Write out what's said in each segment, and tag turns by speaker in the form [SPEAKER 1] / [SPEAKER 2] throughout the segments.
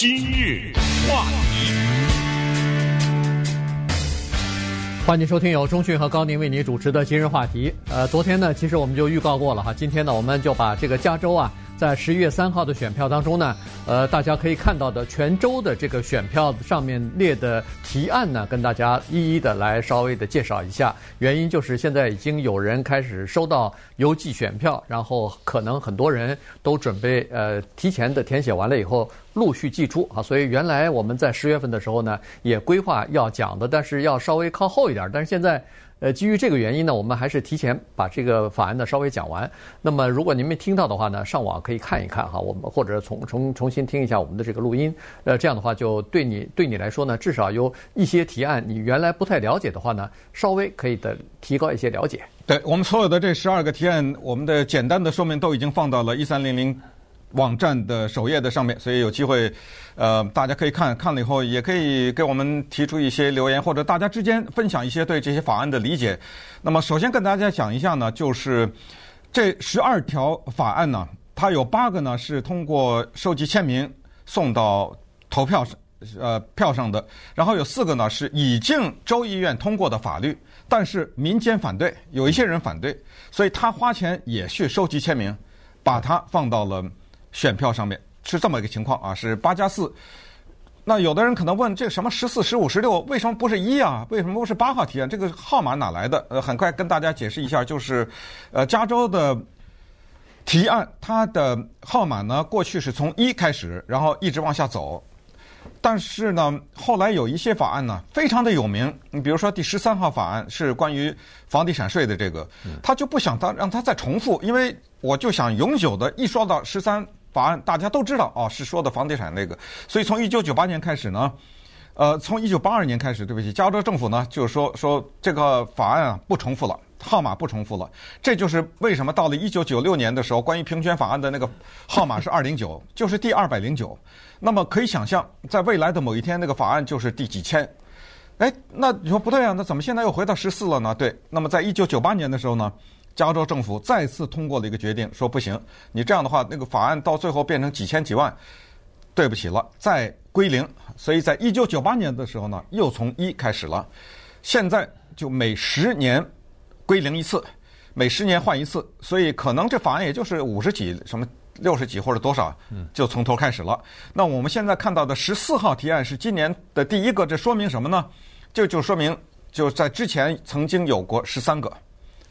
[SPEAKER 1] 今日话题，
[SPEAKER 2] 欢迎收听由中讯和高宁为您主持的今日话题。呃，昨天呢，其实我们就预告过了哈，今天呢，我们就把这个加州啊。在十一月三号的选票当中呢，呃，大家可以看到的全州的这个选票上面列的提案呢，跟大家一一的来稍微的介绍一下。原因就是现在已经有人开始收到邮寄选票，然后可能很多人都准备呃提前的填写完了以后陆续寄出啊。所以原来我们在十月份的时候呢，也规划要讲的，但是要稍微靠后一点。但是现在。呃，基于这个原因呢，我们还是提前把这个法案呢稍微讲完。那么，如果您没听到的话呢，上网可以看一看哈，我们或者重重重新听一下我们的这个录音。呃，这样的话就对你对你来说呢，至少有一些提案你原来不太了解的话呢，稍微可以的提高一些了解。
[SPEAKER 3] 对，我们所有的这十二个提案，我们的简单的说明都已经放到了一三零零。网站的首页的上面，所以有机会，呃，大家可以看看了以后，也可以给我们提出一些留言，或者大家之间分享一些对这些法案的理解。那么，首先跟大家讲一下呢，就是这十二条法案呢，它有八个呢是通过收集签名送到投票上，呃，票上的，然后有四个呢是已经州议院通过的法律，但是民间反对，有一些人反对，所以他花钱也去收集签名，把它放到了。选票上面是这么一个情况啊，是八加四。那有的人可能问，这个什么十四、十五、十六，为什么不是一啊？为什么不是八号提案？这个号码哪来的？呃，很快跟大家解释一下，就是，呃，加州的提案，它的号码呢，过去是从一开始，然后一直往下走。但是呢，后来有一些法案呢，非常的有名。你比如说第十三号法案是关于房地产税的这个，他就不想他让他再重复，因为我就想永久的，一说到十三。法案大家都知道哦，是说的房地产那个，所以从一九九八年开始呢，呃，从一九八二年开始，对不起，加州政府呢就是说说这个法案啊不重复了，号码不重复了，这就是为什么到了一九九六年的时候，关于平权法案的那个号码是二零九，就是第二百零九。那么可以想象，在未来的某一天，那个法案就是第几千。哎，那你说不对啊？那怎么现在又回到十四了呢？对，那么在一九九八年的时候呢？加州政府再次通过了一个决定，说不行，你这样的话，那个法案到最后变成几千几万，对不起了，再归零。所以在一九九八年的时候呢，又从一开始了，现在就每十年归零一次，每十年换一次，所以可能这法案也就是五十几、什么六十几或者多少，就从头开始了。那我们现在看到的十四号提案是今年的第一个，这说明什么呢？这就说明就在之前曾经有过十三个。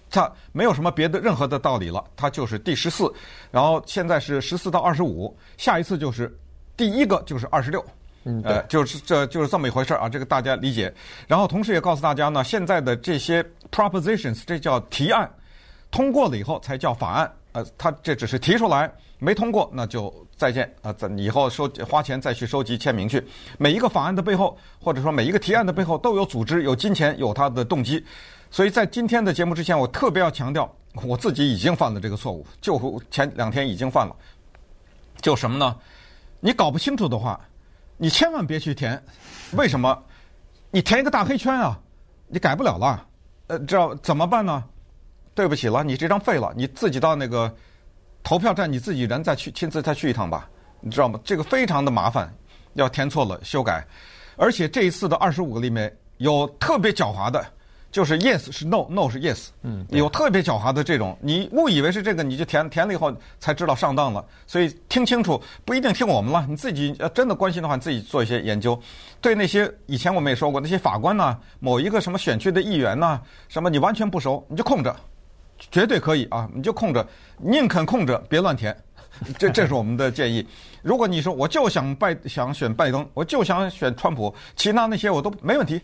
[SPEAKER 3] 它没有什么别的任何的道理了，它就是第十四，然后现在是十四到二十五，下一次就是第一个就是二十六，嗯，呃，就是这就是这么一回事儿啊，这个大家理解。然后同时也告诉大家呢，现在的这些 propositions，这叫提案，通过了以后才叫法案，呃，它这只是提出来，没通过那就再见啊，咱以后收花钱再去收集签名去。每一个法案的背后，或者说每一个提案的背后，都有组织、有金钱、有它的动机。所以在今天的节目之前，我特别要强调，我自己已经犯了这个错误，就前两天已经犯了。就什么呢？你搞不清楚的话，你千万别去填。为什么？你填一个大黑圈啊，你改不了了。呃，这怎么办呢？对不起了，你这张废了，你自己到那个投票站，你自己人再去亲自再去一趟吧。你知道吗？这个非常的麻烦，要填错了修改。而且这一次的二十五个里面有特别狡猾的。就是 yes 是 no，no 是 yes，嗯，有特别狡猾的这种，你误以为是这个，你就填填了以后才知道上当了。所以听清楚，不一定听我们了，你自己要真的关心的话，你自己做一些研究。对那些以前我们也说过，那些法官呢，某一个什么选区的议员呢，什么你完全不熟，你就空着，绝对可以啊，你就空着，宁肯空着，别乱填。这这是我们的建议。如果你说我就想拜想选拜登，我就想选川普，其他那些我都没问题。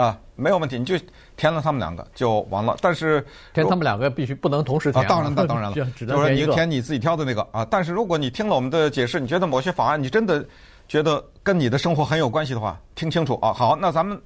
[SPEAKER 3] 啊，没有问题，你就填了他们两个就完了。但是
[SPEAKER 2] 填他们两个必须不能同时填。
[SPEAKER 3] 啊，当然，那当然了，就是说你填你自己挑的那个啊。但是如果你听了我们的解释，你觉得某些法案你真的觉得跟你的生活很有关系的话，听清楚啊。好，那咱们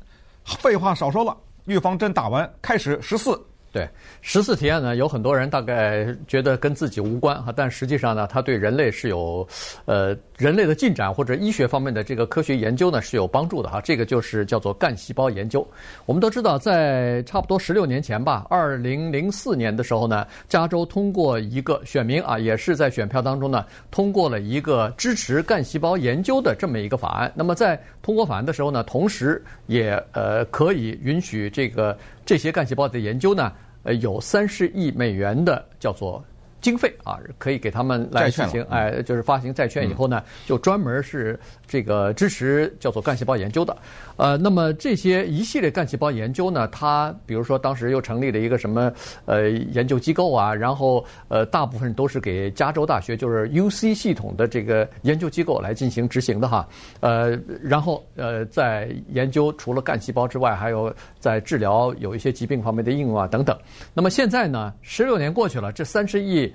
[SPEAKER 3] 废话少说了，预防针打完，开始十四。
[SPEAKER 2] 对，十四提案呢，有很多人大概觉得跟自己无关哈，但实际上呢，它对人类是有，呃，人类的进展或者医学方面的这个科学研究呢是有帮助的哈。这个就是叫做干细胞研究。我们都知道，在差不多十六年前吧，二零零四年的时候呢，加州通过一个选民啊，也是在选票当中呢通过了一个支持干细胞研究的这么一个法案。那么在通过法案的时候呢，同时也呃可以允许这个这些干细胞的研究呢。呃，有三十亿美元的叫做经费啊，可以给他们来进行，哎，就是发行债券以后呢，就专门是这个支持叫做干细胞研究的。呃，那么这些一系列干细胞研究呢，它比如说当时又成立了一个什么呃研究机构啊，然后呃大部分都是给加州大学就是 UC 系统的这个研究机构来进行执行的哈。呃，然后呃在研究除了干细胞之外，还有在治疗有一些疾病方面的应用啊等等。那么现在呢，十六年过去了，这三十亿。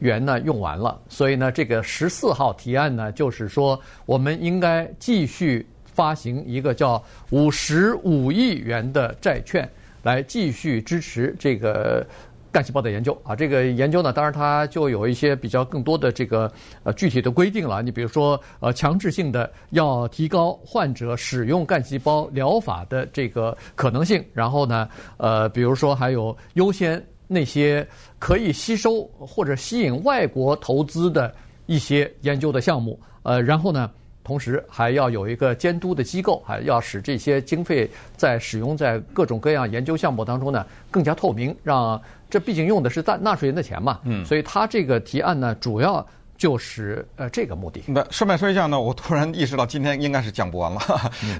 [SPEAKER 2] 元呢用完了，所以呢，这个十四号提案呢，就是说我们应该继续发行一个叫五十五亿元的债券，来继续支持这个干细胞的研究啊。这个研究呢，当然它就有一些比较更多的这个呃具体的规定了。你比如说呃强制性的要提高患者使用干细胞疗法的这个可能性，然后呢呃比如说还有优先。那些可以吸收或者吸引外国投资的一些研究的项目，呃，然后呢，同时还要有一个监督的机构，还要使这些经费在使用在各种各样研究项目当中呢更加透明，让这毕竟用的是纳纳税人的钱嘛，嗯，所以他这个提案呢，主要就是呃这个目的。
[SPEAKER 3] 那顺便说一下呢，我突然意识到今天应该是讲不完了，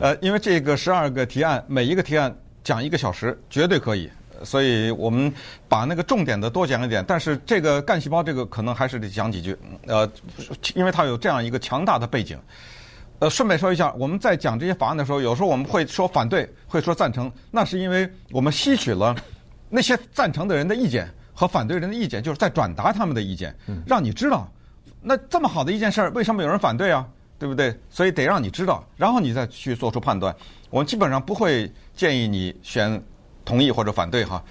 [SPEAKER 3] 呃，因为这个十二个提案，每一个提案讲一个小时，绝对可以。所以我们把那个重点的多讲一点，但是这个干细胞这个可能还是得讲几句，呃，因为它有这样一个强大的背景。呃，顺便说一下，我们在讲这些法案的时候，有时候我们会说反对，会说赞成，那是因为我们吸取了那些赞成的人的意见和反对人的意见，就是在转达他们的意见，让你知道，那这么好的一件事儿，为什么有人反对啊？对不对？所以得让你知道，然后你再去做出判断。我们基本上不会建议你选。同意或者反对哈？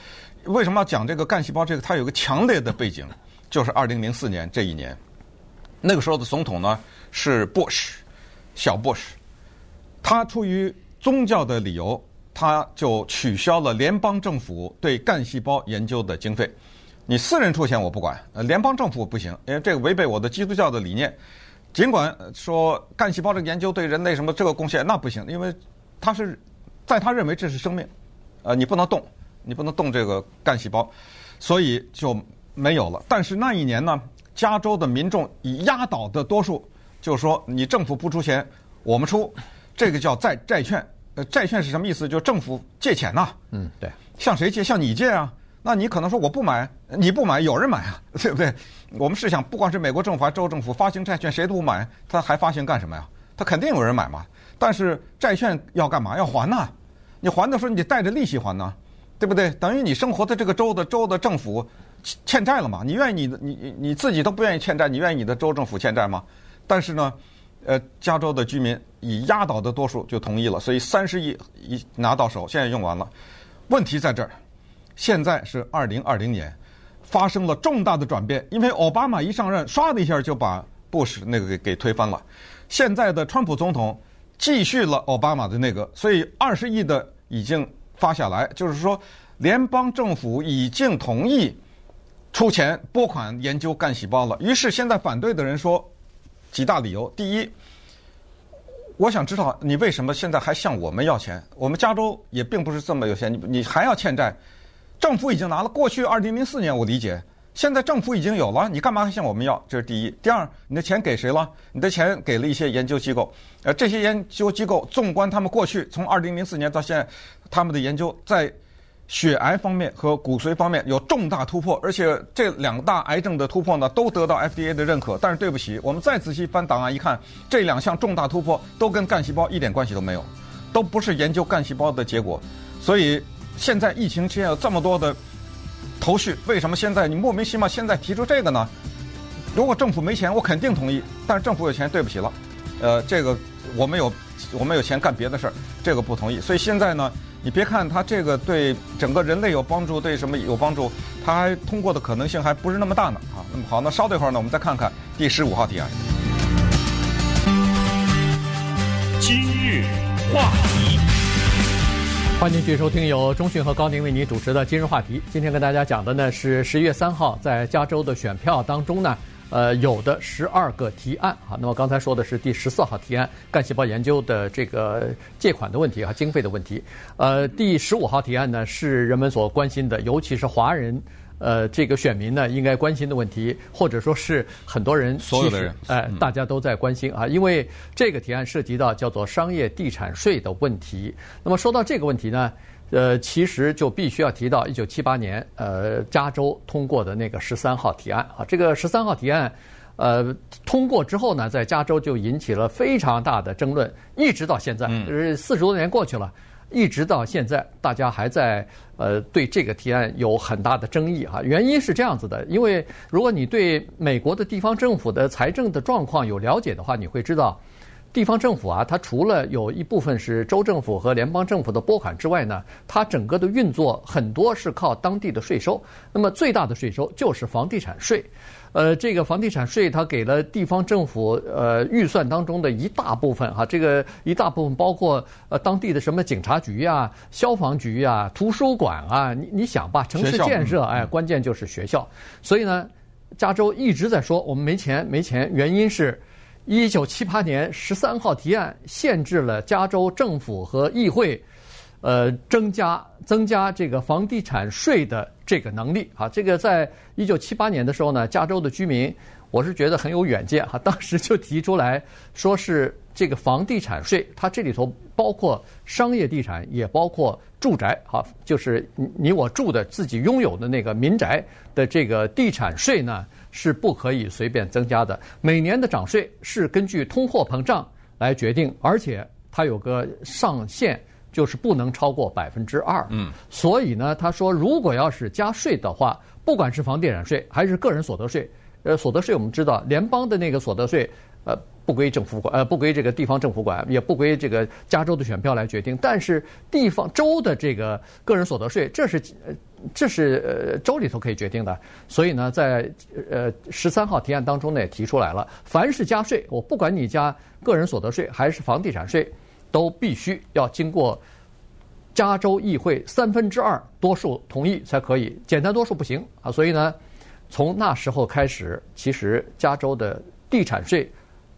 [SPEAKER 3] 为什么要讲这个干细胞？这个它有个强烈的背景，就是二零零四年这一年，那个时候的总统呢是 Bush，小 Bush，他出于宗教的理由，他就取消了联邦政府对干细胞研究的经费。你私人出钱我不管，呃，联邦政府不行，因为这个违背我的基督教的理念。尽管说干细胞这个研究对人类什么这个贡献那不行，因为他是在他认为这是生命。呃，你不能动，你不能动这个干细胞，所以就没有了。但是那一年呢，加州的民众以压倒的多数，就说你政府不出钱，我们出，这个叫债债券。呃，债券是什么意思？就是政府借钱呐。
[SPEAKER 2] 嗯，对。
[SPEAKER 3] 向谁借？向你借啊。那你可能说我不买，你不买，有人买啊，对不对？我们试想，不管是美国政府还是州政府发行债券，谁都不买，他还发行干什么呀？他肯定有人买嘛。但是债券要干嘛？要还呐。你还的时候，你得带着利息还呢，对不对？等于你生活的这个州的州的政府欠债了嘛？你愿意你的你你你自己都不愿意欠债，你愿意你的州政府欠债吗？但是呢，呃，加州的居民以压倒的多数就同意了，所以三十亿一拿到手，现在用完了。问题在这儿，现在是二零二零年，发生了重大的转变，因为奥巴马一上任，唰的一下就把布什那个给给推翻了。现在的川普总统继续了奥巴马的那个，所以二十亿的。已经发下来，就是说，联邦政府已经同意出钱拨款研究干细胞了。于是现在反对的人说几大理由：第一，我想知道你为什么现在还向我们要钱？我们加州也并不是这么有钱，你你还要欠债？政府已经拿了，过去二零零四年我理解。现在政府已经有了，你干嘛还向我们要？这是第一。第二，你的钱给谁了？你的钱给了一些研究机构。呃，这些研究机构，纵观他们过去从二零零四年到现在，他们的研究在血癌方面和骨髓方面有重大突破，而且这两大癌症的突破呢，都得到 FDA 的认可。但是对不起，我们再仔细翻档案一看，这两项重大突破都跟干细胞一点关系都没有，都不是研究干细胞的结果。所以现在疫情期间有这么多的。头绪为什么现在你莫名其妙现在提出这个呢？如果政府没钱，我肯定同意。但是政府有钱，对不起了，呃，这个我们有我们有钱干别的事儿，这个不同意。所以现在呢，你别看他这个对整个人类有帮助，对什么有帮助，它还通过的可能性还不是那么大呢。啊，那么好，那稍等一会儿呢，我们再看看第十五号提案。
[SPEAKER 1] 今日话题，
[SPEAKER 2] 欢迎继续收听由中讯和高宁为您主持的今日话题。今天跟大家讲的呢是十一月三号在加州的选票当中呢。呃，有的十二个提案啊，那么刚才说的是第十四号提案，干细胞研究的这个借款的问题和经费的问题。呃，第十五号提案呢是人们所关心的，尤其是华人，呃，这个选民呢应该关心的问题，或者说是很多人
[SPEAKER 3] 所有的人，
[SPEAKER 2] 哎、呃，大家都在关心啊，因为这个提案涉及到叫做商业地产税的问题。那么说到这个问题呢？呃，其实就必须要提到一九七八年，呃，加州通过的那个十三号提案啊。这个十三号提案，呃，通过之后呢，在加州就引起了非常大的争论，一直到现在，呃，四十多年过去了，一直到现在，大家还在呃对这个提案有很大的争议哈。原因是这样子的，因为如果你对美国的地方政府的财政的状况有了解的话，你会知道。地方政府啊，它除了有一部分是州政府和联邦政府的拨款之外呢，它整个的运作很多是靠当地的税收。那么最大的税收就是房地产税。呃，这个房地产税它给了地方政府呃预算当中的一大部分哈，这个一大部分包括呃当地的什么警察局啊、消防局啊、图书馆啊，你你想吧，城市建设哎，关键就是学校。所以呢，加州一直在说我们没钱没钱，原因是。一九七八年十三号提案限制了加州政府和议会，呃，增加增加这个房地产税的这个能力啊。这个在一九七八年的时候呢，加州的居民，我是觉得很有远见哈，当时就提出来说是这个房地产税，它这里头包括商业地产，也包括住宅哈，就是你我住的自己拥有的那个民宅的这个地产税呢。是不可以随便增加的。每年的涨税是根据通货膨胀来决定，而且它有个上限，就是不能超过百分之二。嗯，所以呢，他说，如果要是加税的话，不管是房地产税还是个人所得税，呃，所得税我们知道，联邦的那个所得税，呃。不归政府管，呃，不归这个地方政府管，也不归这个加州的选票来决定。但是地方州的这个个人所得税，这是呃，这是呃州里头可以决定的。所以呢，在呃十三号提案当中呢，也提出来了，凡是加税，我不管你加个人所得税还是房地产税，都必须要经过加州议会三分之二多数同意才可以，简单多数不行啊。所以呢，从那时候开始，其实加州的地产税。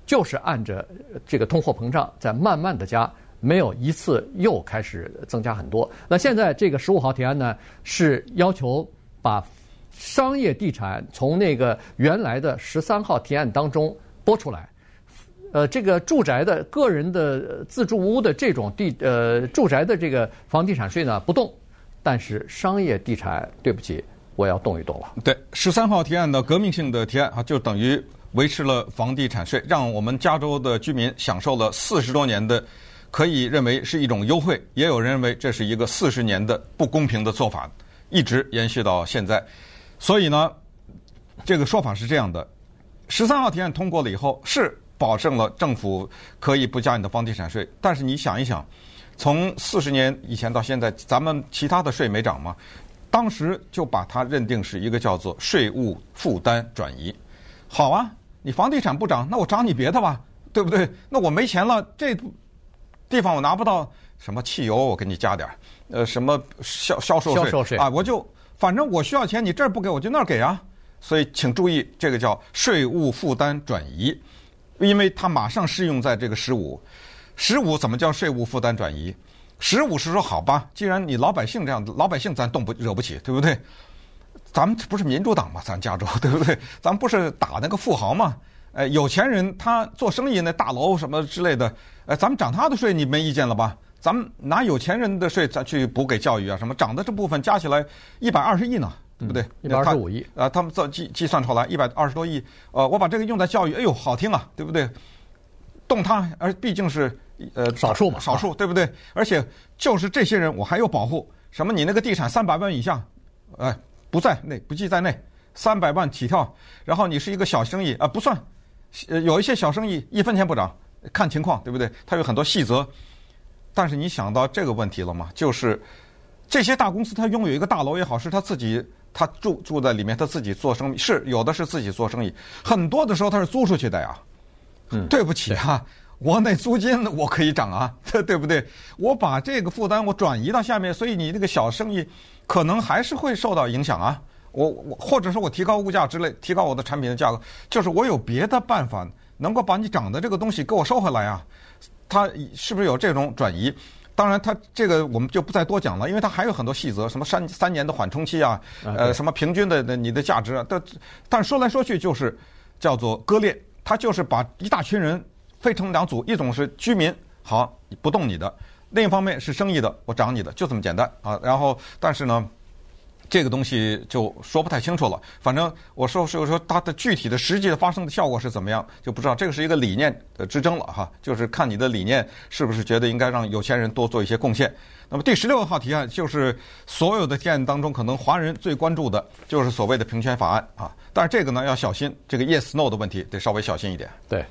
[SPEAKER 2] 就是按着这个通货膨胀在慢慢的加，没有一次又开始增加很多。那现在这个十五号提案呢，是要求把商业地产从那个原来的十三号提案当中拨出来。呃，这个住宅的个人的自住屋的这种地呃住宅的这个房地产税呢不动，但是商业地产对不起，我要动一动了。
[SPEAKER 3] 对，十三号提案的革命性的提案啊，就等于。维持了房地产税，让我们加州的居民享受了四十多年的，可以认为是一种优惠，也有人认为这是一个四十年的不公平的做法，一直延续到现在。所以呢，这个说法是这样的：十三号提案通过了以后，是保证了政府可以不加你的房地产税。但是你想一想，从四十年以前到现在，咱们其他的税没涨吗？当时就把它认定是一个叫做税务负担转移。好啊。你房地产不涨，那我涨你别的吧，对不对？那我没钱了，这地方我拿不到什么汽油，我给你加点儿，呃，什么销销售税，销售税啊，我就反正我需要钱，你这儿不给我就那儿给啊。所以请注意，这个叫税务负担转移，因为它马上适用在这个十五。十五怎么叫税务负担转移？十五是说好吧，既然你老百姓这样，老百姓咱动不惹不起，对不对？咱们不是民主党嘛？咱加州 对不对？咱们不是打那个富豪嘛？哎，有钱人他做生意那大楼什么之类的，哎，咱们涨他的税，你没意见了吧？咱们拿有钱人的税咱去补给教育啊，什么涨的这部分加起来一百二十亿呢，对不对？
[SPEAKER 2] 一百二十五亿
[SPEAKER 3] 啊，他们算计计算出来一百二十多亿，呃，我把这个用在教育，哎呦，好听啊，对不对？动他，而毕竟是呃
[SPEAKER 2] 少数嘛，
[SPEAKER 3] 少数对不对？而且就是这些人，我还有保护，什么你那个地产三百万以下，哎。不在内，不计在内，三百万起跳。然后你是一个小生意啊，不算。呃，有一些小生意一分钱不涨，看情况，对不对？它有很多细则。但是你想到这个问题了吗？就是这些大公司，他拥有一个大楼也好，是他自己他住住在里面，他自己做生意，是有的是自己做生意，很多的时候他是租出去的呀。嗯，对不起啊，我那租金我可以涨啊，对不对？我把这个负担我转移到下面，所以你这个小生意可能还是会受到影响啊。我我或者说我提高物价之类，提高我的产品的价格，就是我有别的办法能够把你涨的这个东西给我收回来啊。他是不是有这种转移？当然，它这个我们就不再多讲了，因为它还有很多细则，什么三三年的缓冲期啊，呃，什么平均的的你的价值啊。但但说来说去就是叫做割裂，它就是把一大群人分成两组，一种是居民，好不动你的；另一方面是生意的，我涨你的，就这么简单啊。然后，但是呢。这个东西就说不太清楚了。反正我说是说它的具体的实际的发生的效果是怎么样，就不知道。这个是一个理念的之争了哈，就是看你的理念是不是觉得应该让有钱人多做一些贡献。那么第十六号提案就是所有的提案当中可能华人最关注的就是所谓的平权法案啊。但是这个呢要小心，这个 yes no 的问题得稍微小心一点。
[SPEAKER 2] 对，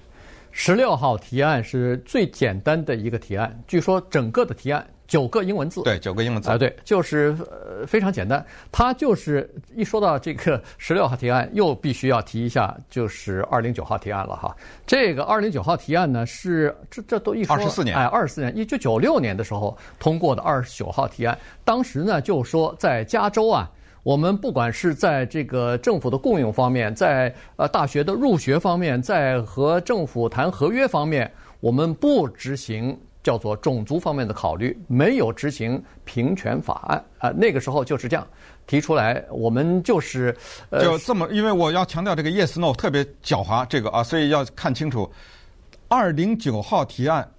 [SPEAKER 2] 十六号提案是最简单的一个提案，据说整个的提案。九个英文字，
[SPEAKER 3] 对，九个英文字
[SPEAKER 2] 啊，对，就是呃非常简单。它就是一说到这个 十六号提案，又必须要提一下，就是二零九号提案了哈。这个二零九号提案呢，是这这都一说
[SPEAKER 3] 二十四年，
[SPEAKER 2] 哎，二十四年，一九九六年的时候通过的二十九号提案。当时呢，就说在加州啊，我们不管是在这个政府的雇佣方面，在呃大学的入学方面，在和政府谈合约方面，我们不执行。叫做种族方面的考虑，没有执行平权法案。啊、呃，那个时候就是这样。提出来，我们就是呃，
[SPEAKER 3] 就这么，因为我要强调这个 yes no 特别狡猾，这个啊，所以要看清楚。二零九号提案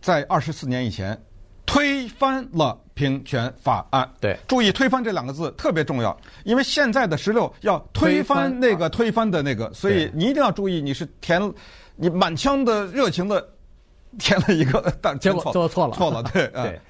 [SPEAKER 3] 在二十四年以前推翻了平权法案，
[SPEAKER 2] 对，
[SPEAKER 3] 注意推翻这两个字特别重要，因为现在的十六要推翻那个推翻的那个，所以你一定要注意，你是填你满腔的热情的。填了一个，但
[SPEAKER 2] 结果做错了，
[SPEAKER 3] 错了，对
[SPEAKER 2] 对。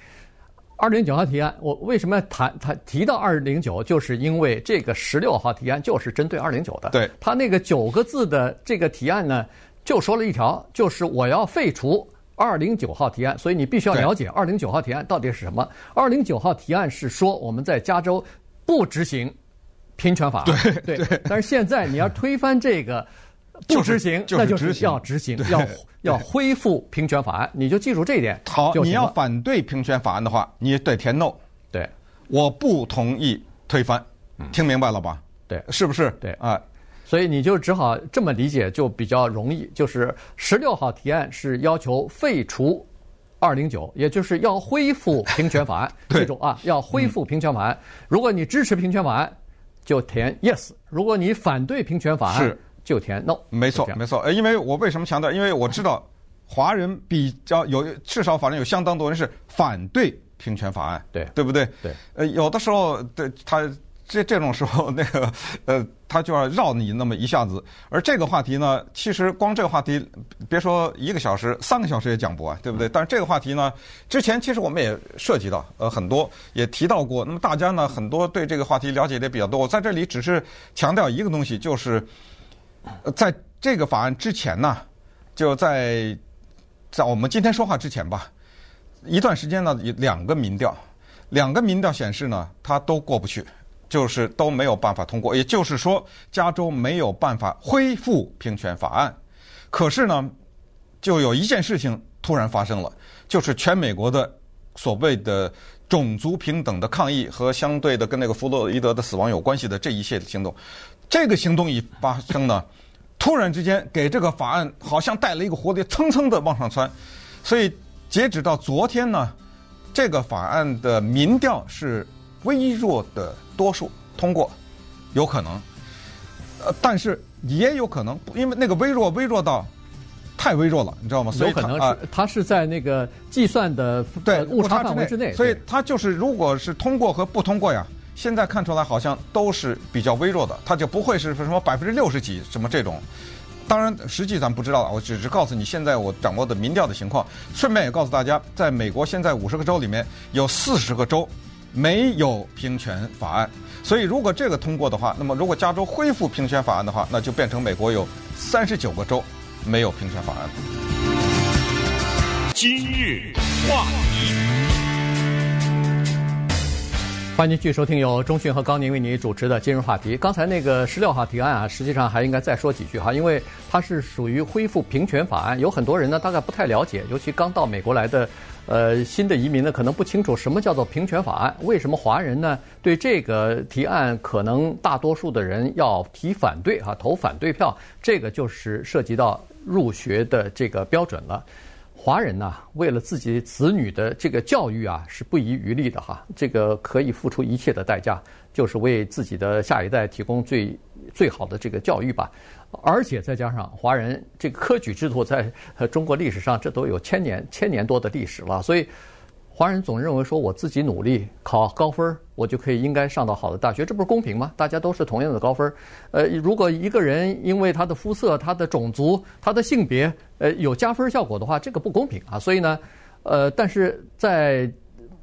[SPEAKER 2] 二零九号提案，我为什么要谈谈提到二零九？就是因为这个十六号提案就是针对二零九的。
[SPEAKER 3] 对，
[SPEAKER 2] 他那个九个字的这个提案呢，就说了一条，就是我要废除二零九号提案。所以你必须要了解二零九号提案到底是什么。二零九号提案是说我们在加州不执行平权法案。
[SPEAKER 3] 对对。
[SPEAKER 2] 但是现在你要推翻这个。不执行，那就是要执行，要 要恢复平权法案，你就记住这一点。
[SPEAKER 3] 好，你要反对平权法案的话，你得填 no。
[SPEAKER 2] 对，
[SPEAKER 3] 我不同意推翻，听明白了吧？
[SPEAKER 2] 对，
[SPEAKER 3] 是不是？
[SPEAKER 2] 对啊，所以你就只好这么理解，就比较容易。就是十六号提案是要求废除二零九，也就是要恢复平权法案。记住啊，要恢复平权法案。如果你支持平权法案，就填 yes；如果你反对平权法案，是。就填 no，
[SPEAKER 3] 没错没错，呃，因为我为什么强调？因为我知道华人比较有，至少反正有相当多人是反对平权法案，
[SPEAKER 2] 对
[SPEAKER 3] 对不对？
[SPEAKER 2] 对，
[SPEAKER 3] 呃，有的时候对他这这种时候那个呃，他就要绕你那么一下子。而这个话题呢，其实光这个话题，别说一个小时，三个小时也讲不完，对不对？但是这个话题呢，之前其实我们也涉及到，呃，很多也提到过。那么大家呢，很多对这个话题了解的也比较多。我在这里只是强调一个东西，就是。在这个法案之前呢，就在在我们今天说话之前吧，一段时间呢，有两个民调，两个民调显示呢，它都过不去，就是都没有办法通过。也就是说，加州没有办法恢复平权法案。可是呢，就有一件事情突然发生了，就是全美国的所谓的种族平等的抗议和相对的跟那个弗洛伊德的死亡有关系的这一系列行动。这个行动一发生呢，突然之间给这个法案好像带了一个活力，蹭蹭的往上窜。所以截止到昨天呢，这个法案的民调是微弱的多数通过，有可能。呃，但是也有可能，因为那个微弱微弱到太微弱了，你知道吗？所以
[SPEAKER 2] 有可能是它是在那个计算的对误差范围之内，
[SPEAKER 3] 所以它就是如果是通过和不通过呀。现在看出来好像都是比较微弱的，它就不会是什么百分之六十几什么这种。当然，实际咱不知道，我只是告诉你现在我掌握的民调的情况。顺便也告诉大家，在美国现在五十个州里面有四十个州没有平权法案，所以如果这个通过的话，那么如果加州恢复平权法案的话，那就变成美国有三十九个州没有平权法案。
[SPEAKER 1] 今日话题。
[SPEAKER 2] 欢迎继续收听由中讯和高宁为你主持的今日话题。刚才那个十六号提案啊，实际上还应该再说几句哈，因为它是属于恢复平权法案，有很多人呢大概不太了解，尤其刚到美国来的呃新的移民呢，可能不清楚什么叫做平权法案。为什么华人呢对这个提案可能大多数的人要提反对哈，投反对票？这个就是涉及到入学的这个标准了。华人呐，为了自己子女的这个教育啊，是不遗余力的哈。这个可以付出一切的代价，就是为自己的下一代提供最最好的这个教育吧。而且再加上华人这个科举制度在中国历史上，这都有千年千年多的历史了，所以。华人总认为说，我自己努力考高分，我就可以应该上到好的大学，这不是公平吗？大家都是同样的高分，呃，如果一个人因为他的肤色、他的种族、他的性别，呃，有加分效果的话，这个不公平啊。所以呢，呃，但是在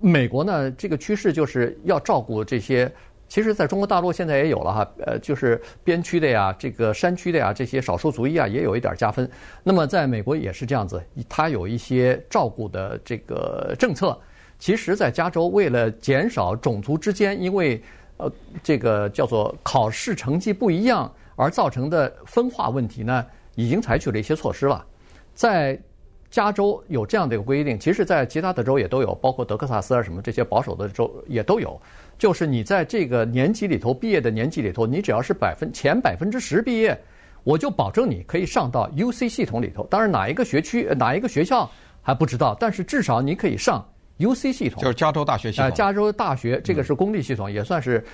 [SPEAKER 2] 美国呢，这个趋势就是要照顾这些。其实，在中国大陆现在也有了哈，呃，就是边区的呀，这个山区的呀，这些少数族裔啊，也有一点加分。那么，在美国也是这样子，它有一些照顾的这个政策。其实，在加州，为了减少种族之间因为呃这个叫做考试成绩不一样而造成的分化问题呢，已经采取了一些措施了。在加州有这样的一个规定，其实，在其他的州也都有，包括德克萨斯啊什么这些保守的州也都有。就是你在这个年级里头毕业的年级里头，你只要是百分前百分之十毕业，我就保证你可以上到 UC 系统里头。当然哪一个学区哪一个学校还不知道，但是至少你可以上 UC 系统，
[SPEAKER 3] 就是加州大学系统。
[SPEAKER 2] 呃，加州大学这个是公立系统，也算是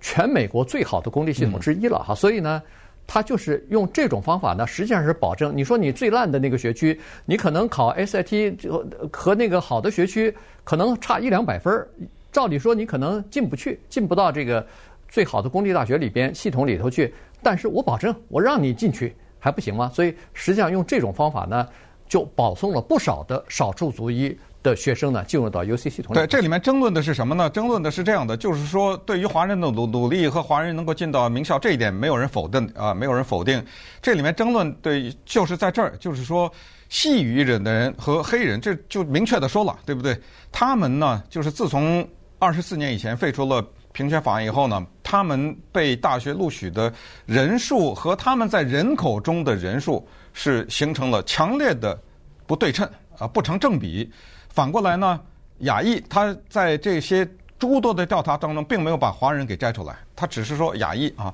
[SPEAKER 2] 全美国最好的公立系统之一了哈。所以呢，他就是用这种方法呢，实际上是保证。你说你最烂的那个学区，你可能考 SAT 就和那个好的学区可能差一两百分儿。照理说，你可能进不去，进不到这个最好的公立大学里边系统里头去。但是我保证，我让你进去，还不行吗？所以实际上用这种方法呢，就保送了不少的少数族裔的学生呢进入到 UC 系统。
[SPEAKER 3] 对，这里面争论的是什么呢？争论的是这样的，就是说，对于华人的努努力和华人能够进到名校这一点，没有人否定啊，没有人否定。这里面争论对，就是在这儿，就是说。系语人的人和黑人，这就明确的说了，对不对？他们呢，就是自从二十四年以前废除了平权法案以后呢，他们被大学录取的人数和他们在人口中的人数是形成了强烈的不对称啊，不成正比。反过来呢，亚裔他在这些诸多的调查当中，并没有把华人给摘出来，他只是说亚裔啊，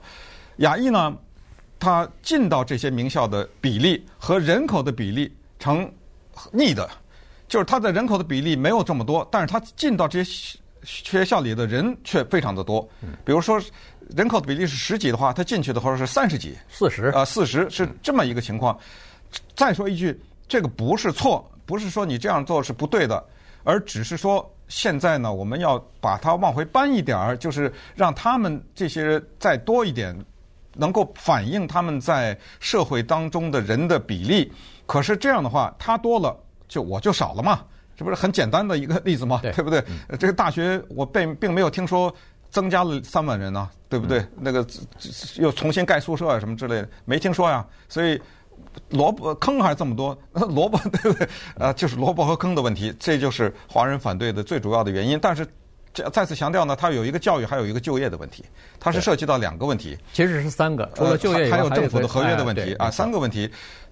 [SPEAKER 3] 亚裔呢，他进到这些名校的比例和人口的比例。成逆的，就是他的人口的比例没有这么多，但是他进到这些学校里的人却非常的多。比如说，人口的比例是十几的话，他进去的话是三十几、
[SPEAKER 2] 四十
[SPEAKER 3] 啊，四十是这么一个情况。再说一句，这个不是错，不是说你这样做是不对的，而只是说现在呢，我们要把它往回搬一点儿，就是让他们这些人再多一点，能够反映他们在社会当中的人的比例。可是这样的话，他多了就我就少了嘛，这不是很简单的一个例子吗？对，对不对？嗯、这个大学我并并没有听说增加了三万人呢、啊，对不对？嗯、那个又重新盖宿舍啊什么之类的，没听说呀。所以萝卜坑还是这么多，萝卜对不对？呃，就是萝卜和坑的问题，这就是华人反对的最主要的原因。但是再次强调呢，它有一个教育，还有一个就业的问题，它是涉及到两个问题，
[SPEAKER 2] 其实是三个，除了就业
[SPEAKER 3] 还有政府的合约的问题、哎、啊，三个问题。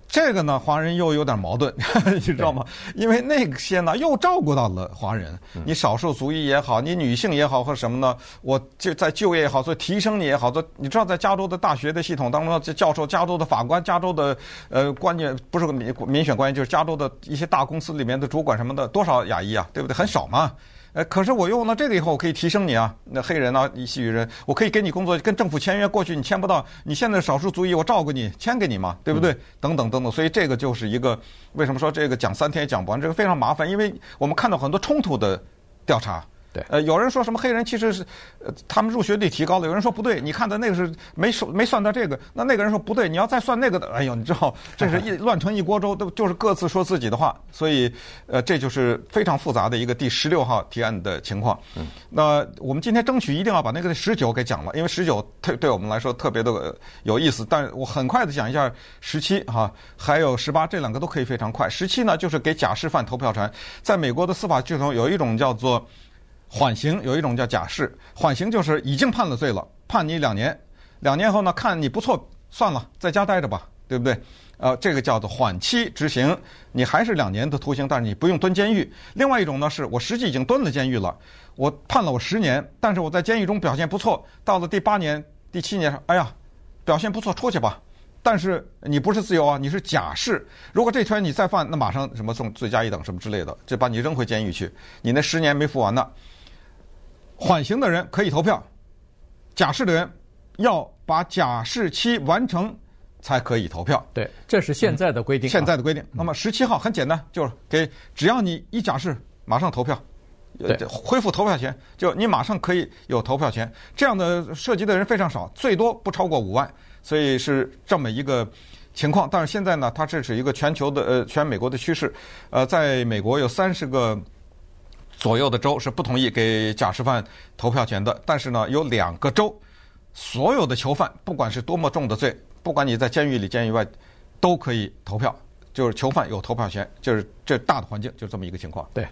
[SPEAKER 3] 这个呢，华人又有点矛盾，你知道吗？因为那些呢，又照顾到了华人，你少数族裔也好，你女性也好，或者什么呢？我就在就业也好，所以提升你也好，做你知道，在加州的大学的系统当中，教授、加州的法官、加州的呃官员，不是个民民选官员，就是加州的一些大公司里面的主管什么的，多少亚裔啊，对不对？很少嘛。呃，可是我用了这个以后，我可以提升你啊，那黑人啊，西语人，我可以给你工作，跟政府签约，过去你签不到，你现在少数族裔，我照顾你，签给你嘛，对不对？嗯、等等等等，所以这个就是一个为什么说这个讲三天也讲不完，这个非常麻烦，因为我们看到很多冲突的调查，
[SPEAKER 2] 对，
[SPEAKER 3] 呃，有人说什么黑人其实是，呃，他们入学率提高了。有人说不对，你看的那个是没数没算到这个。那那个人说不对，你要再算那个的，哎呦，你知道这是一 乱成一锅粥，都就是各自说自己的话。所以，呃，这就是非常复杂的一个第十六号提案的情况。嗯，那我们今天争取一定要把那个十九给讲了，因为十九对对我们来说特别的有意思。但我很快的讲一下十七哈，还有十八这两个都可以非常快。十七呢，就是给假释犯投票权，在美国的司法系统有一种叫做。缓刑有一种叫假释，缓刑就是已经判了罪了，判你两年，两年后呢，看你不错，算了，在家待着吧，对不对？呃，这个叫做缓期执行，你还是两年的徒刑，但是你不用蹲监狱。另外一种呢，是我实际已经蹲了监狱了，我判了我十年，但是我在监狱中表现不错，到了第八年、第七年，哎呀，表现不错，出去吧。但是你不是自由啊，你是假释。如果这天你再犯，那马上什么送罪加一等什么之类的，就把你扔回监狱去。你那十年没服完呢。缓刑的人可以投票，假释的人要把假释期完成才可以投票。
[SPEAKER 2] 对，这是现在的规定。
[SPEAKER 3] 现在的规定。那么十七号很简单，就是给只要你一假释，马上投票，
[SPEAKER 2] 对，
[SPEAKER 3] 恢复投票权，就你马上可以有投票权。这样的涉及的人非常少，最多不超过五万，所以是这么一个情况。但是现在呢，它这是一个全球的呃全美国的趋势。呃，在美国有三十个。左右的州是不同意给假释犯投票权的，但是呢，有两个州，所有的囚犯，不管是多么重的罪，不管你在监狱里、监狱外，都可以投票，就是囚犯有投票权，就是这大的环境就这么一个情况。
[SPEAKER 2] 对，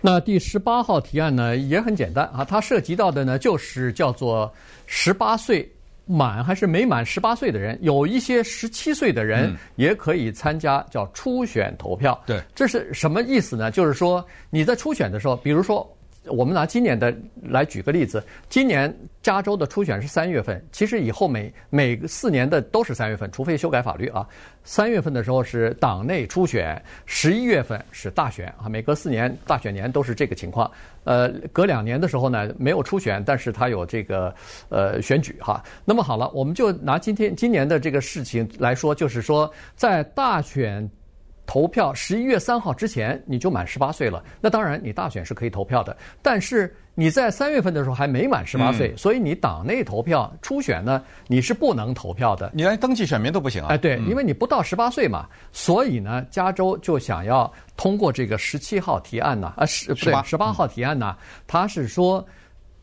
[SPEAKER 2] 那第十八号提案呢也很简单啊，它涉及到的呢就是叫做十八岁。满还是没满十八岁的人，有一些十七岁的人也可以参加叫初选投票。
[SPEAKER 3] 对，
[SPEAKER 2] 这是什么意思呢？就是说你在初选的时候，比如说。我们拿今年的来举个例子，今年加州的初选是三月份，其实以后每每四年的都是三月份，除非修改法律啊。三月份的时候是党内初选，十一月份是大选啊。每隔四年大选年都是这个情况。呃，隔两年的时候呢，没有初选，但是它有这个呃选举哈。那么好了，我们就拿今天今年的这个事情来说，就是说在大选。投票十一月三号之前你就满十八岁了，那当然你大选是可以投票的。但是你在三月份的时候还没满十八岁，所以你党内投票初选呢，你是不能投票的。
[SPEAKER 3] 你连登记选民都不行啊！
[SPEAKER 2] 哎，对，因为你不到十八岁嘛，所以呢，加州就想要通过这个十七号提案呢，啊，十不对，十八号提案呢，他是说，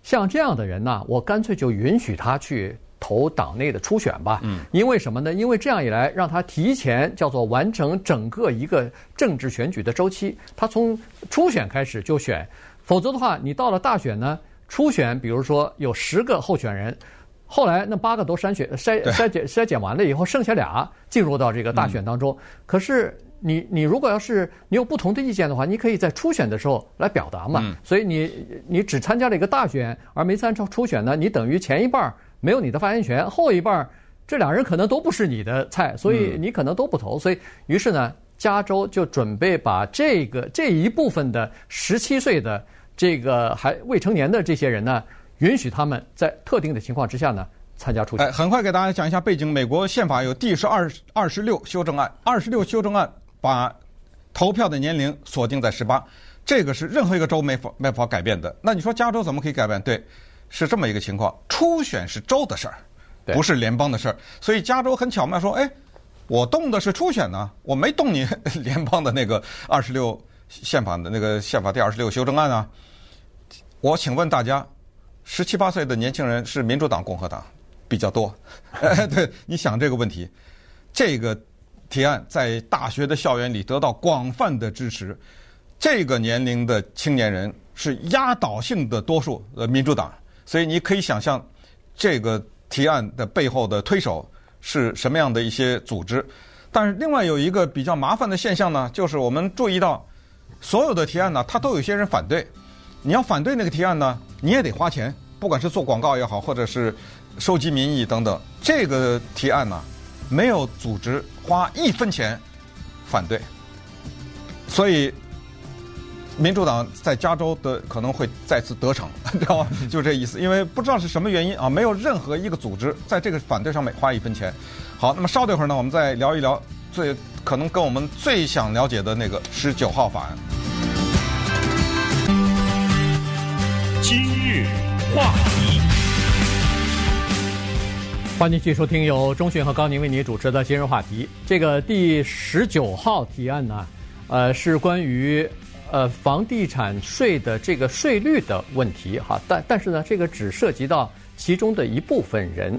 [SPEAKER 2] 像这样的人呢，我干脆就允许他去。投党内的初选吧，嗯，因为什么呢？因为这样一来，让他提前叫做完成整个一个政治选举的周期，他从初选开始就选，否则的话，你到了大选呢，初选比如说有十个候选人，后来那八个都筛选筛筛检筛检完了以后，剩下俩进入到这个大选当中。可是你你如果要是你有不同的意见的话，你可以在初选的时候来表达嘛。所以你你只参加了一个大选而没参加初选呢，你等于前一半。没有你的发言权，后一半这两人可能都不是你的菜，所以你可能都不投。所以，于是呢，加州就准备把这个这一部分的十七岁的这个还未成年的这些人呢，允许他们在特定的情况之下呢参加初选。
[SPEAKER 3] 哎，很快给大家讲一下背景。美国宪法有第十二二十六修正案，二十六修正案把投票的年龄锁定在十八，这个是任何一个州没法没法改变的。那你说加州怎么可以改变？对。是这么一个情况，初选是州的事儿，不是联邦的事儿，所以加州很巧妙说，哎，我动的是初选呢，我没动你 联邦的那个二十六宪法的那个宪法第二十六修正案啊。我请问大家，十七八岁的年轻人是民主党、共和党比较多？哎，对，你想这个问题，这个提案在大学的校园里得到广泛的支持，这个年龄的青年人是压倒性的多数，呃，民主党。所以你可以想象，这个提案的背后的推手是什么样的一些组织。但是另外有一个比较麻烦的现象呢，就是我们注意到，所有的提案呢，它都有些人反对。你要反对那个提案呢，你也得花钱，不管是做广告也好，或者是收集民意等等。这个提案呢，没有组织花一分钱反对，所以。民主党在加州的可能会再次得逞，知道吗？就这意思，因为不知道是什么原因啊，没有任何一个组织在这个反对上每花一分钱。好，那么稍等一会儿呢，我们再聊一聊最可能跟我们最想了解的那个十九号法案。
[SPEAKER 2] 今日话题，欢迎继续收听由钟迅和高宁为您主持的《今日话题》。这个第十九号提案呢，呃，是关于。呃房地产税的这个税率的问题哈。但但是呢，这个只涉及到其中的一部分人。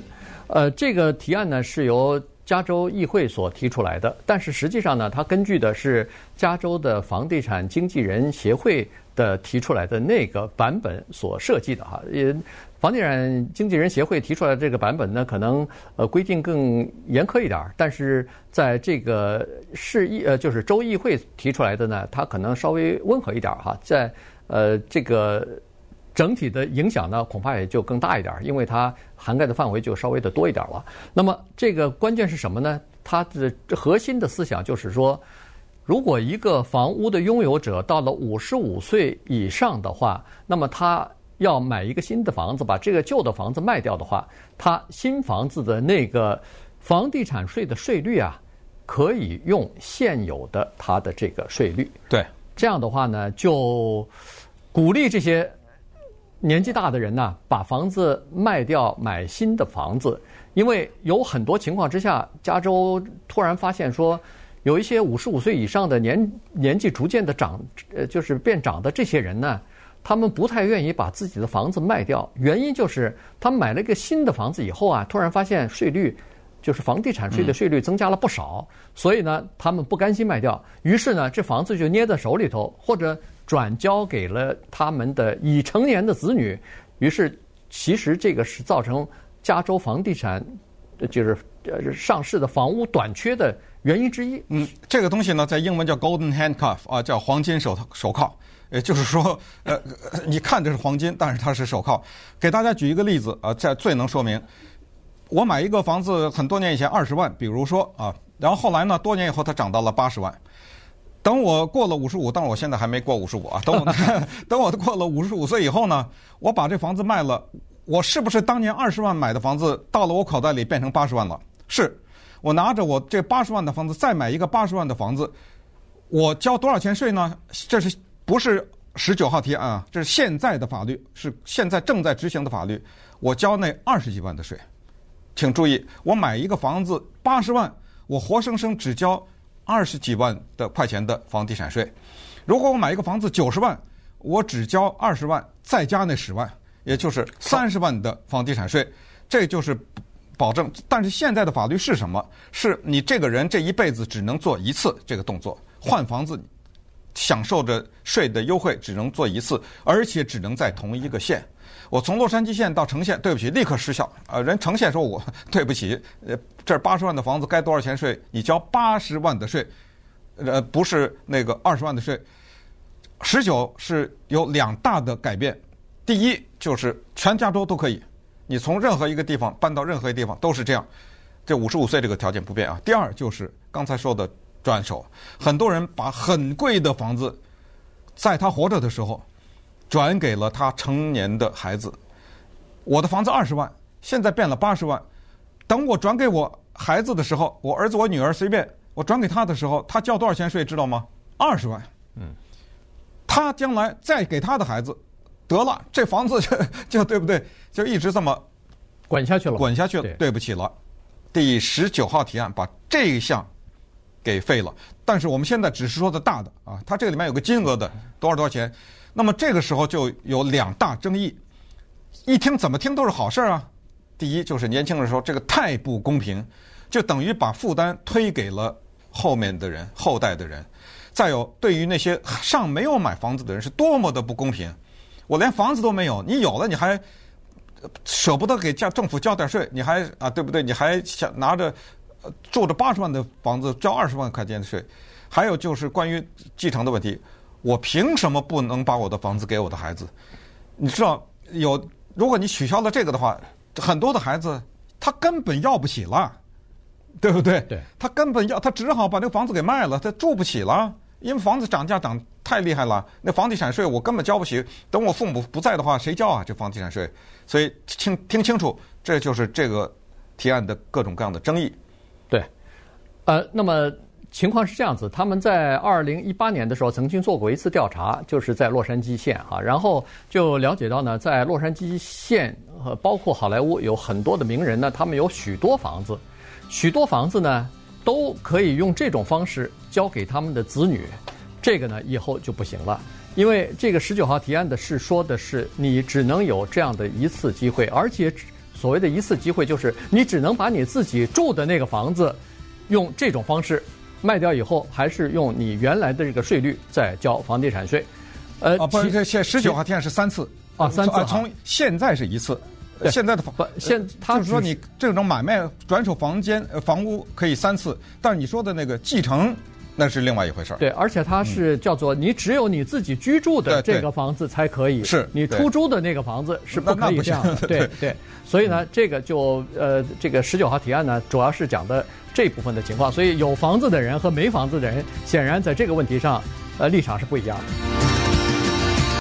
[SPEAKER 2] 呃，这个提案呢是由加州议会所提出来的，但是实际上呢，它根据的是加州的房地产经纪人协会的提出来的那个版本所设计的哈。也。房地产经纪人协会提出来的这个版本呢，可能呃规定更严苛一点儿，但是在这个市议呃就是州议会提出来的呢，它可能稍微温和一点儿哈，在呃这个整体的影响呢，恐怕也就更大一点儿，因为它涵盖的范围就稍微的多一点了。那么这个关键是什么呢？它的核心的思想就是说，如果一个房屋的拥有者到了五十五岁以上的话，那么他。要买一个新的房子，把这个旧的房子卖掉的话，他新房子的那个房地产税的税率啊，可以用现有的他的这个税率。
[SPEAKER 3] 对，
[SPEAKER 2] 这样的话呢，就鼓励这些年纪大的人呢，把房子卖掉，买新的房子。因为有很多情况之下，加州突然发现说，有一些五十五岁以上的年年纪逐渐的长，呃，就是变长的这些人呢。他们不太愿意把自己的房子卖掉，原因就是他们买了一个新的房子以后啊，突然发现税率，就是房地产税的税率增加了不少，所以呢，他们不甘心卖掉，于是呢，这房子就捏在手里头，或者转交给了他们的已成年的子女，于是其实这个是造成加州房地产就是呃上市的房屋短缺的原因之一。
[SPEAKER 3] 嗯，这个东西呢，在英文叫 Golden Handcuff 啊，叫黄金手手铐。也就是说，呃，你看这是黄金，但是它是手铐。给大家举一个例子啊，这最能说明。我买一个房子很多年以前二十万，比如说啊，然后后来呢，多年以后它涨到了八十万。等我过了五十五，但是我现在还没过五十五啊。等我 等我过了五十五岁以后呢，我把这房子卖了，我是不是当年二十万买的房子到了我口袋里变成八十万了？是。我拿着我这八十万的房子再买一个八十万的房子，我交多少钱税呢？这是。不是十九号提案啊，这是现在的法律，是现在正在执行的法律。我交那二十几万的税，请注意，我买一个房子八十万，我活生生只交二十几万的块钱的房地产税。如果我买一个房子九十万，我只交二十万，再加那十万，也就是三十万的房地产税。这就是保证。但是现在的法律是什么？是你这个人这一辈子只能做一次这个动作，换房子。享受着税的优惠，只能做一次，而且只能在同一个县。我从洛杉矶县到橙县，对不起，立刻失效。呃，人橙县说我 对不起，呃，这八十万的房子该多少钱税？你交八十万的税，呃，不是那个二十万的税。十九是有两大的改变，第一就是全加州都可以，你从任何一个地方搬到任何一个地方都是这样，这五十五岁这个条件不变啊。第二就是刚才说的。转手，很多人把很贵的房子，在他活着的时候，转给了他成年的孩子。我的房子二十万，现在变了八十万。等我转给我孩子的时候，我儿子、我女儿随便，我转给他的时候，他交多少钱税，知道吗？二十万。嗯。他将来再给他的孩子，得了，这房子就 就对不对？就一直这么
[SPEAKER 2] 滚下去了，
[SPEAKER 3] 滚下去了。对，对不起了。第十九号提案把这一项。给废了，但是我们现在只是说的大的啊，它这里面有个金额的多少多少钱，那么这个时候就有两大争议，一听怎么听都是好事儿啊。第一就是年轻人说这个太不公平，就等于把负担推给了后面的人、后代的人。再有，对于那些尚没有买房子的人，是多么的不公平。我连房子都没有，你有了你还舍不得给家政府交点税，你还啊对不对？你还想拿着。住着八十万的房子交二十万块钱的税，还有就是关于继承的问题，我凭什么不能把我的房子给我的孩子？你知道有，如果你取消了这个的话，很多的孩子他根本要不起了，对不对？
[SPEAKER 2] 对，
[SPEAKER 3] 他根本要，他只好把这个房子给卖了，他住不起了，因为房子涨价涨太厉害了，那房地产税我根本交不起，等我父母不在的话，谁交啊？这房地产税？所以听听清楚，这就是这个提案的各种各样的争议。
[SPEAKER 2] 对，呃，那么情况是这样子，他们在二零一八年的时候曾经做过一次调查，就是在洛杉矶县哈，然后就了解到呢，在洛杉矶县呃，包括好莱坞有很多的名人呢，他们有许多房子，许多房子呢都可以用这种方式交给他们的子女，这个呢以后就不行了，因为这个十九号提案的是说的是你只能有这样的一次机会，而且所谓的一次机会就是你只能把你自己住的那个房子用这种方式卖掉以后，还是用你原来的这个税率再交房地产税。
[SPEAKER 3] 呃，啊，不是，现十九号提案是三次。
[SPEAKER 2] 啊，三次
[SPEAKER 3] 从现在是一次，现在的房
[SPEAKER 2] 不现，他
[SPEAKER 3] 就是说你这种买卖转手房间呃房屋可以三次，但是你说的那个继承那是另外一回事儿。
[SPEAKER 2] 对，而且它是叫做你只有你自己居住的这个房子才可以，
[SPEAKER 3] 是
[SPEAKER 2] 你出租的那个房子是不可以这样的。对对，所以呢，这个就呃，这个十九号提案呢，主要是讲的这部分的情况。所以有房子的人和没房子的人，显然在这个问题上，呃，立场是不一样的。